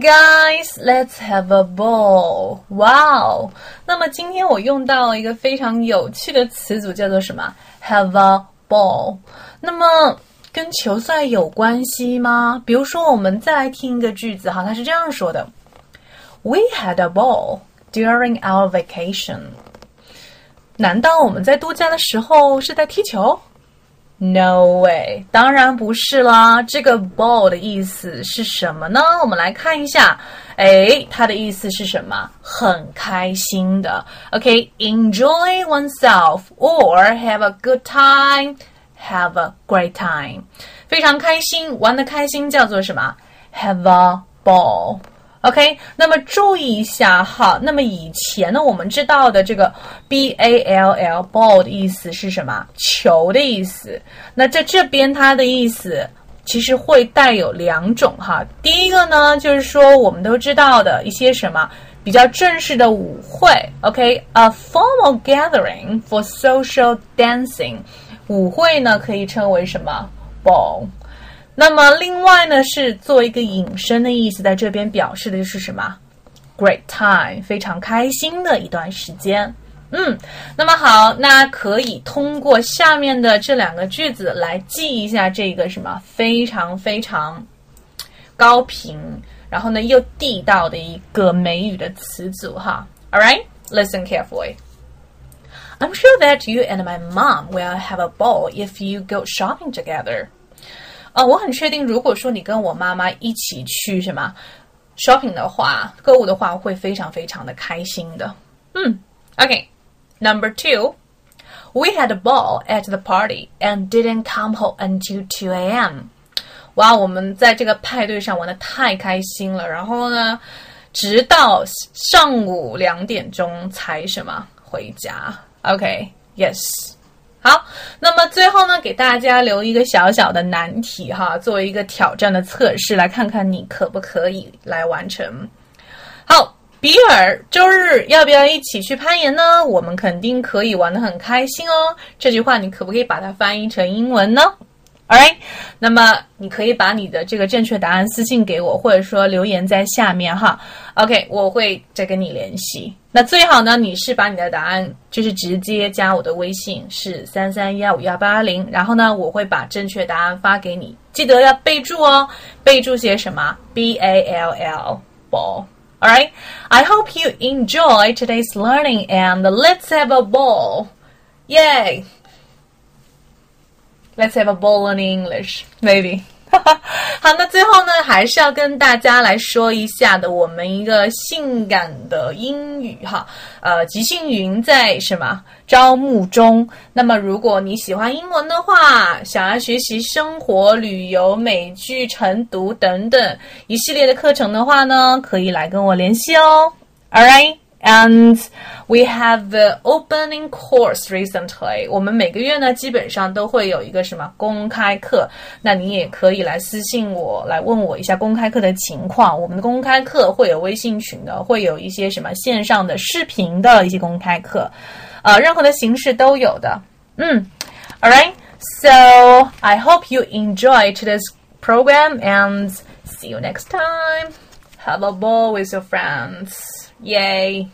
Guys, let's have a ball. Wow. 那么今天我用到了一个非常有趣的词组，叫做什么？Have a ball. 那么跟球赛有关系吗？比如说，我们再来听一个句子哈，它是这样说的：We had a ball during our vacation. 难道我们在度假的时候是在踢球？No way，当然不是啦。这个 ball 的意思是什么呢？我们来看一下。哎，它的意思是什么？很开心的。OK，enjoy oneself or have a good time，have a great time，非常开心，玩的开心叫做什么？Have a ball。OK，那么注意一下哈。那么以前呢，我们知道的这个 B A L L ball 的意思是什么？球的意思。那在这边它的意思其实会带有两种哈。第一个呢，就是说我们都知道的一些什么比较正式的舞会。OK，a formal gathering for social dancing，舞会呢可以称为什么 ball。那么另外呢，是做一个引申的意思，在这边表示的就是什么？Great time，非常开心的一段时间。嗯，那么好，那可以通过下面的这两个句子来记一下这个什么非常非常高频，然后呢又地道的一个美语的词组哈。All right, listen carefully. I'm sure that you and my mom will have a ball if you go shopping together. 啊，我很确定，如果说你跟我妈妈一起去什么 shopping 的话，购物的话，会非常非常的开心的。嗯，OK，Number two，we had a ball at the party and didn't come home until two a.m. 哇，我们在这个派对上玩的太开心了，然后呢，直到上午两点钟才什么回家。OK，Yes。好，那么最后呢，给大家留一个小小的难题哈，作为一个挑战的测试，来看看你可不可以来完成。好，比尔，周日要不要一起去攀岩呢？我们肯定可以玩的很开心哦。这句话你可不可以把它翻译成英文呢？Alright，那么你可以把你的这个正确答案私信给我，或者说留言在下面哈。OK，我会再跟你联系。那最好呢，你是把你的答案就是直接加我的微信，是三三幺五幺八零，然后呢，我会把正确答案发给你，记得要备注哦，备注些什么？B A L L ball。Alright，I hope you enjoy today's learning and let's have a ball. Yay! Let's have a ball in English, maybe. 好，那最后呢，还是要跟大家来说一下的，我们一个性感的英语哈，呃，即兴云在什么招募中？那么如果你喜欢英文的话，想要学习生活、旅游、美剧晨读等等一系列的课程的话呢，可以来跟我联系哦。All right. And we have the opening course recently。我们每个月呢，基本上都会有一个什么公开课。那你也可以来私信我，来问我一下公开课的情况。我们的公开课会有微信群的，会有一些什么线上的视频的一些公开课，呃，任何的形式都有的。嗯，All right. So I hope you enjoy today's program and see you next time. Have a ball with your friends. Yay!